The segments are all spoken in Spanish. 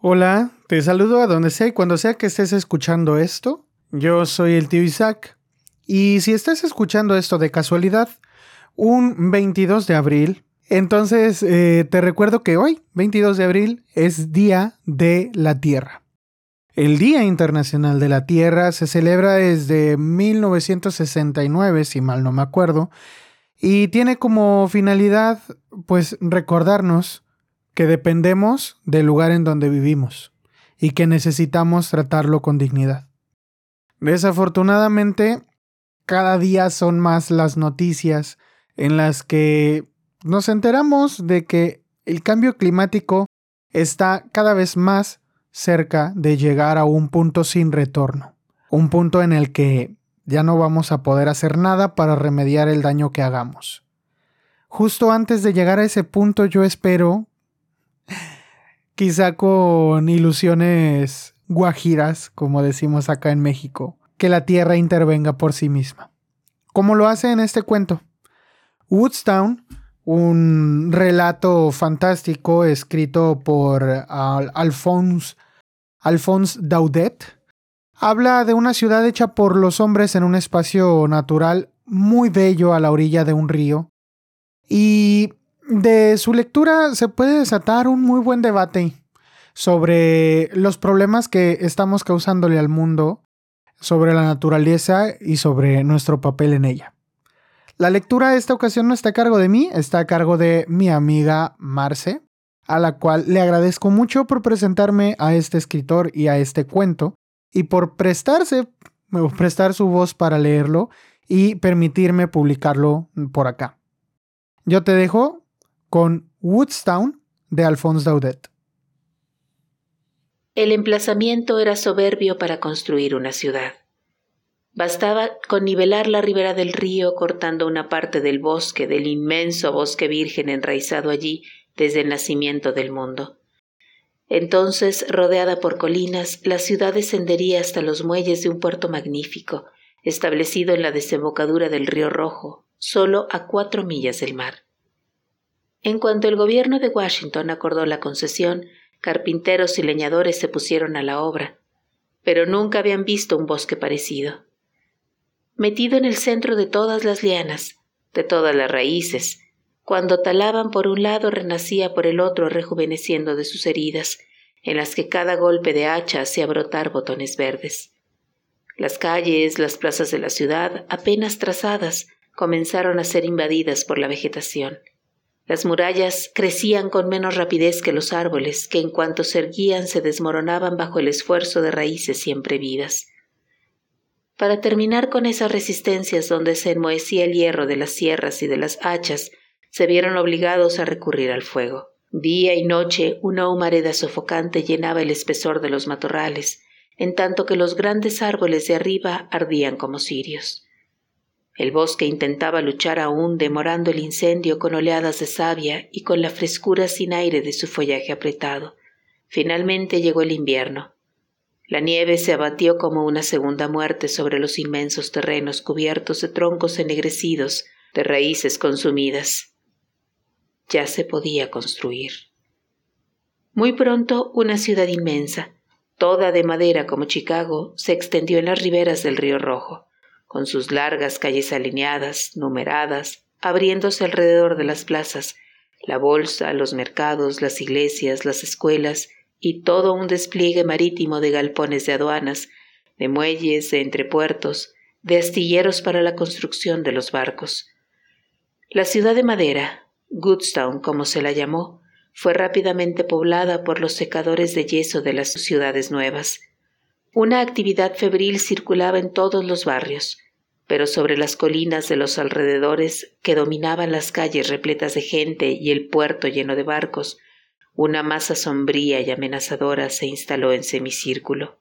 Hola, te saludo a donde sea y cuando sea que estés escuchando esto. Yo soy el tío Isaac. Y si estás escuchando esto de casualidad, un 22 de abril, entonces eh, te recuerdo que hoy, 22 de abril, es Día de la Tierra. El Día Internacional de la Tierra se celebra desde 1969, si mal no me acuerdo, y tiene como finalidad, pues, recordarnos que dependemos del lugar en donde vivimos y que necesitamos tratarlo con dignidad. Desafortunadamente, cada día son más las noticias en las que nos enteramos de que el cambio climático está cada vez más cerca de llegar a un punto sin retorno, un punto en el que ya no vamos a poder hacer nada para remediar el daño que hagamos. Justo antes de llegar a ese punto yo espero quizá con ilusiones guajiras, como decimos acá en México, que la Tierra intervenga por sí misma. Como lo hace en este cuento. Woodstown, un relato fantástico escrito por Alphonse, Alphonse Daudet, habla de una ciudad hecha por los hombres en un espacio natural muy bello a la orilla de un río. Y de su lectura se puede desatar un muy buen debate sobre los problemas que estamos causándole al mundo, sobre la naturaleza y sobre nuestro papel en ella. La lectura de esta ocasión no está a cargo de mí, está a cargo de mi amiga Marce, a la cual le agradezco mucho por presentarme a este escritor y a este cuento, y por prestarse, prestar su voz para leerlo y permitirme publicarlo por acá. Yo te dejo con Woodstown de Alphonse Daudet. El emplazamiento era soberbio para construir una ciudad. Bastaba con nivelar la ribera del río cortando una parte del bosque, del inmenso bosque virgen enraizado allí desde el nacimiento del mundo. Entonces, rodeada por colinas, la ciudad descendería hasta los muelles de un puerto magnífico, establecido en la desembocadura del río Rojo, solo a cuatro millas del mar. En cuanto el gobierno de Washington acordó la concesión, carpinteros y leñadores se pusieron a la obra, pero nunca habían visto un bosque parecido. Metido en el centro de todas las lianas, de todas las raíces, cuando talaban por un lado renacía por el otro rejuveneciendo de sus heridas, en las que cada golpe de hacha hacía brotar botones verdes. Las calles, las plazas de la ciudad, apenas trazadas, comenzaron a ser invadidas por la vegetación. Las murallas crecían con menos rapidez que los árboles, que en cuanto se erguían se desmoronaban bajo el esfuerzo de raíces siempre vivas. Para terminar con esas resistencias donde se enmohecía el hierro de las sierras y de las hachas, se vieron obligados a recurrir al fuego. Día y noche una humareda sofocante llenaba el espesor de los matorrales, en tanto que los grandes árboles de arriba ardían como cirios. El bosque intentaba luchar aún, demorando el incendio con oleadas de savia y con la frescura sin aire de su follaje apretado. Finalmente llegó el invierno. La nieve se abatió como una segunda muerte sobre los inmensos terrenos cubiertos de troncos ennegrecidos, de raíces consumidas. Ya se podía construir. Muy pronto una ciudad inmensa, toda de madera como Chicago, se extendió en las riberas del río Rojo con sus largas calles alineadas, numeradas, abriéndose alrededor de las plazas, la bolsa, los mercados, las iglesias, las escuelas y todo un despliegue marítimo de galpones de aduanas, de muelles, de entrepuertos, de astilleros para la construcción de los barcos. La ciudad de madera, Goodstown como se la llamó, fue rápidamente poblada por los secadores de yeso de las ciudades nuevas. Una actividad febril circulaba en todos los barrios, pero sobre las colinas de los alrededores, que dominaban las calles repletas de gente y el puerto lleno de barcos, una masa sombría y amenazadora se instaló en semicírculo.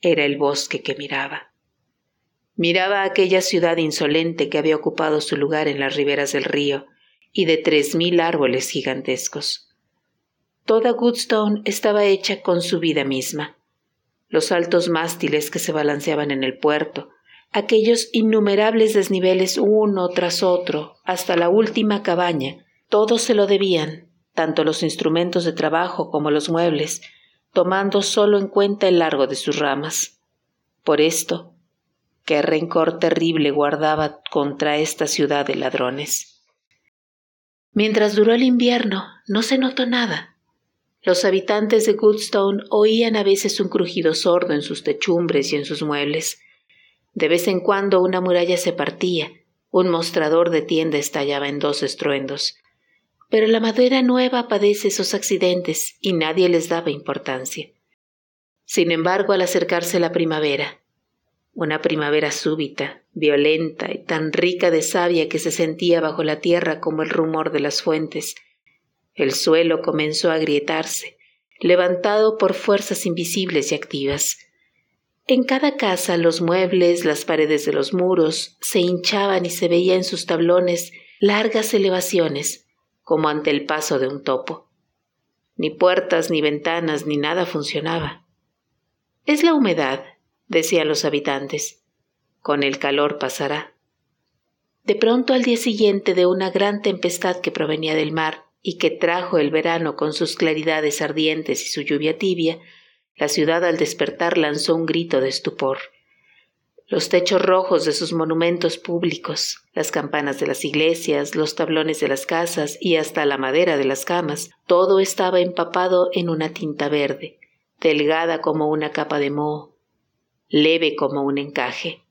Era el bosque que miraba. Miraba aquella ciudad insolente que había ocupado su lugar en las riberas del río, y de tres mil árboles gigantescos. Toda Goodstone estaba hecha con su vida misma los altos mástiles que se balanceaban en el puerto, aquellos innumerables desniveles uno tras otro, hasta la última cabaña, todos se lo debían, tanto los instrumentos de trabajo como los muebles, tomando solo en cuenta el largo de sus ramas. Por esto, qué rencor terrible guardaba contra esta ciudad de ladrones. Mientras duró el invierno, no se notó nada. Los habitantes de Goodstone oían a veces un crujido sordo en sus techumbres y en sus muebles. De vez en cuando una muralla se partía, un mostrador de tienda estallaba en dos estruendos. Pero la madera nueva padece esos accidentes y nadie les daba importancia. Sin embargo, al acercarse la primavera, una primavera súbita, violenta y tan rica de savia que se sentía bajo la tierra como el rumor de las fuentes, el suelo comenzó a agrietarse, levantado por fuerzas invisibles y activas. En cada casa los muebles, las paredes de los muros se hinchaban y se veía en sus tablones largas elevaciones, como ante el paso de un topo. Ni puertas, ni ventanas, ni nada funcionaba. Es la humedad, decían los habitantes. Con el calor pasará. De pronto al día siguiente de una gran tempestad que provenía del mar y que trajo el verano con sus claridades ardientes y su lluvia tibia, la ciudad al despertar lanzó un grito de estupor. Los techos rojos de sus monumentos públicos, las campanas de las iglesias, los tablones de las casas y hasta la madera de las camas, todo estaba empapado en una tinta verde, delgada como una capa de moho, leve como un encaje.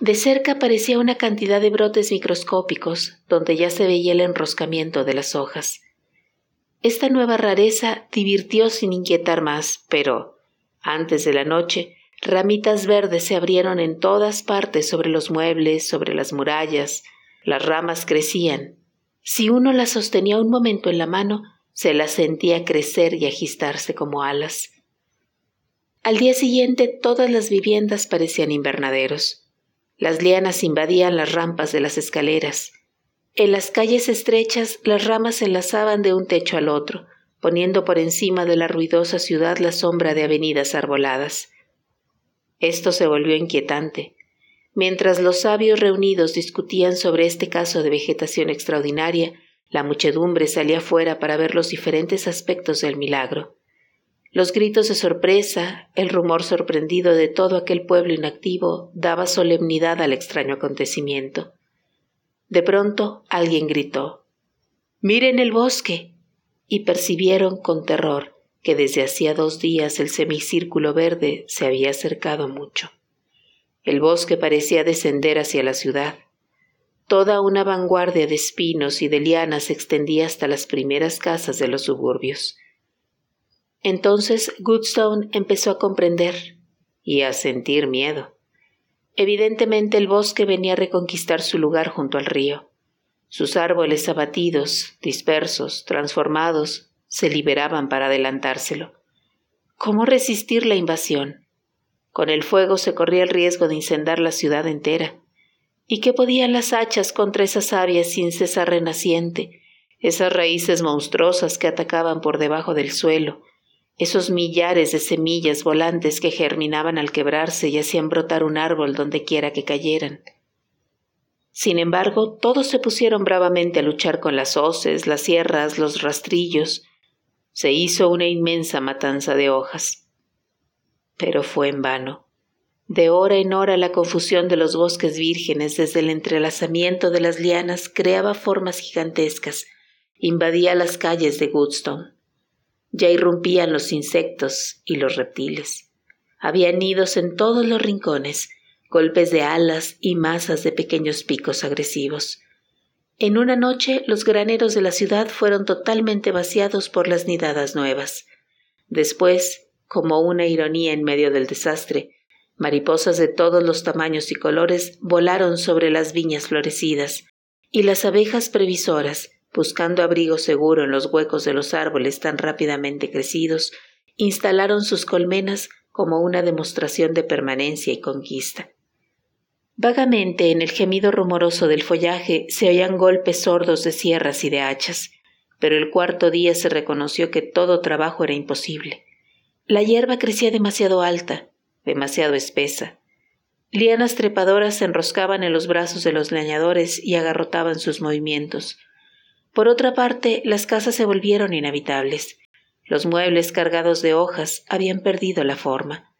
De cerca parecía una cantidad de brotes microscópicos, donde ya se veía el enroscamiento de las hojas. Esta nueva rareza divirtió sin inquietar más, pero, antes de la noche, Ramitas verdes se abrieron en todas partes sobre los muebles, sobre las murallas. Las ramas crecían. Si uno las sostenía un momento en la mano, se las sentía crecer y agistarse como alas. Al día siguiente todas las viviendas parecían invernaderos. Las lianas invadían las rampas de las escaleras. En las calles estrechas las ramas se enlazaban de un techo al otro, poniendo por encima de la ruidosa ciudad la sombra de avenidas arboladas. Esto se volvió inquietante. Mientras los sabios reunidos discutían sobre este caso de vegetación extraordinaria, la muchedumbre salía fuera para ver los diferentes aspectos del milagro. Los gritos de sorpresa, el rumor sorprendido de todo aquel pueblo inactivo daba solemnidad al extraño acontecimiento. De pronto alguien gritó Miren el bosque. y percibieron con terror que desde hacía dos días el semicírculo verde se había acercado mucho. El bosque parecía descender hacia la ciudad. Toda una vanguardia de espinos y de lianas se extendía hasta las primeras casas de los suburbios. Entonces Goodstone empezó a comprender y a sentir miedo. Evidentemente el bosque venía a reconquistar su lugar junto al río. Sus árboles abatidos, dispersos, transformados, se liberaban para adelantárselo. ¿Cómo resistir la invasión? Con el fuego se corría el riesgo de incendar la ciudad entera. ¿Y qué podían las hachas contra esa savia sin cesar renaciente, esas raíces monstruosas que atacaban por debajo del suelo, esos millares de semillas volantes que germinaban al quebrarse y hacían brotar un árbol donde quiera que cayeran? Sin embargo, todos se pusieron bravamente a luchar con las hoces, las sierras, los rastrillos, se hizo una inmensa matanza de hojas. Pero fue en vano. De hora en hora la confusión de los bosques vírgenes desde el entrelazamiento de las lianas creaba formas gigantescas, invadía las calles de Goodstone. Ya irrumpían los insectos y los reptiles. Había nidos en todos los rincones, golpes de alas y masas de pequeños picos agresivos. En una noche los graneros de la ciudad fueron totalmente vaciados por las nidadas nuevas. Después, como una ironía en medio del desastre, mariposas de todos los tamaños y colores volaron sobre las viñas florecidas, y las abejas previsoras, buscando abrigo seguro en los huecos de los árboles tan rápidamente crecidos, instalaron sus colmenas como una demostración de permanencia y conquista. Vagamente en el gemido rumoroso del follaje se oían golpes sordos de sierras y de hachas, pero el cuarto día se reconoció que todo trabajo era imposible. La hierba crecía demasiado alta, demasiado espesa. Lianas trepadoras se enroscaban en los brazos de los leñadores y agarrotaban sus movimientos. Por otra parte, las casas se volvieron inhabitables. Los muebles cargados de hojas habían perdido la forma.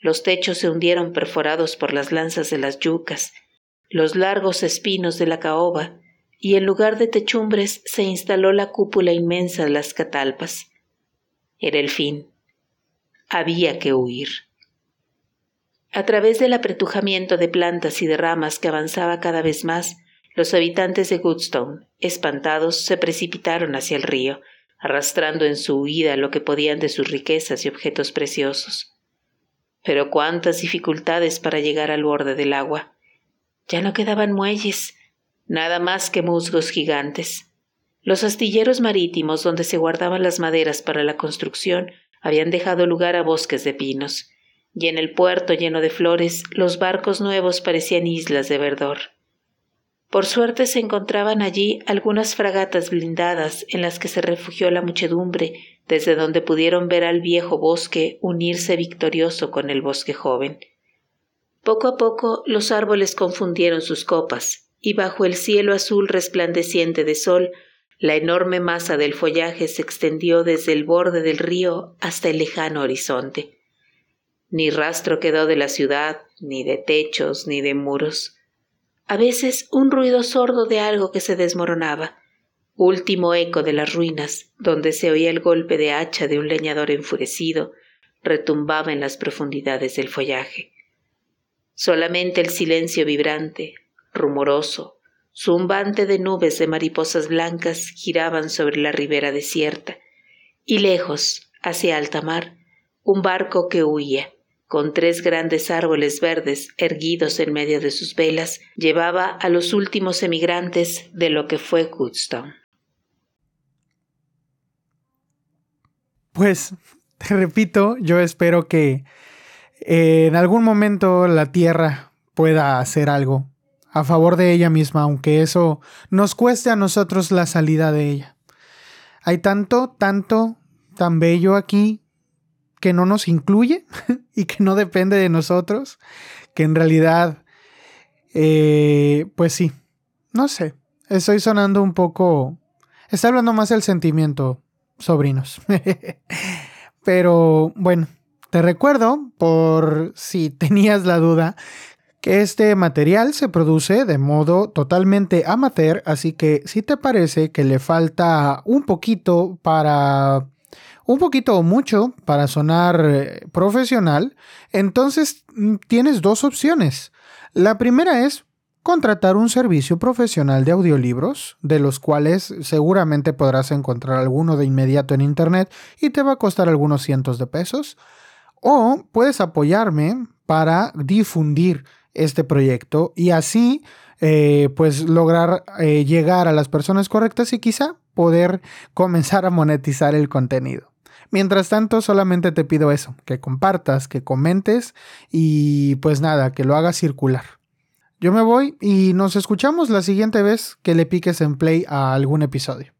Los techos se hundieron perforados por las lanzas de las yucas, los largos espinos de la caoba, y en lugar de techumbres se instaló la cúpula inmensa de las catalpas. Era el fin. Había que huir. A través del apretujamiento de plantas y de ramas que avanzaba cada vez más, los habitantes de Goodstone, espantados, se precipitaron hacia el río, arrastrando en su huida lo que podían de sus riquezas y objetos preciosos. Pero cuántas dificultades para llegar al borde del agua. Ya no quedaban muelles, nada más que musgos gigantes. Los astilleros marítimos donde se guardaban las maderas para la construcción habían dejado lugar a bosques de pinos, y en el puerto lleno de flores los barcos nuevos parecían islas de verdor. Por suerte se encontraban allí algunas fragatas blindadas en las que se refugió la muchedumbre, desde donde pudieron ver al viejo bosque unirse victorioso con el bosque joven. Poco a poco los árboles confundieron sus copas, y bajo el cielo azul resplandeciente de sol, la enorme masa del follaje se extendió desde el borde del río hasta el lejano horizonte. Ni rastro quedó de la ciudad, ni de techos, ni de muros. A veces un ruido sordo de algo que se desmoronaba, último eco de las ruinas, donde se oía el golpe de hacha de un leñador enfurecido, retumbaba en las profundidades del follaje. Solamente el silencio vibrante, rumoroso, zumbante de nubes de mariposas blancas giraban sobre la ribera desierta, y lejos, hacia alta mar, un barco que huía, con tres grandes árboles verdes erguidos en medio de sus velas, llevaba a los últimos emigrantes de lo que fue Goodstone. Pues, te repito, yo espero que eh, en algún momento la Tierra pueda hacer algo a favor de ella misma, aunque eso nos cueste a nosotros la salida de ella. Hay tanto, tanto, tan bello aquí que no nos incluye y que no depende de nosotros, que en realidad, eh, pues sí, no sé, estoy sonando un poco, está hablando más el sentimiento, sobrinos. Pero bueno, te recuerdo, por si tenías la duda, que este material se produce de modo totalmente amateur, así que si te parece que le falta un poquito para un poquito o mucho para sonar eh, profesional, entonces mm, tienes dos opciones. La primera es contratar un servicio profesional de audiolibros, de los cuales seguramente podrás encontrar alguno de inmediato en internet y te va a costar algunos cientos de pesos. O puedes apoyarme para difundir este proyecto y así eh, pues lograr eh, llegar a las personas correctas y quizá poder comenzar a monetizar el contenido. Mientras tanto, solamente te pido eso, que compartas, que comentes y pues nada, que lo hagas circular. Yo me voy y nos escuchamos la siguiente vez que le piques en play a algún episodio.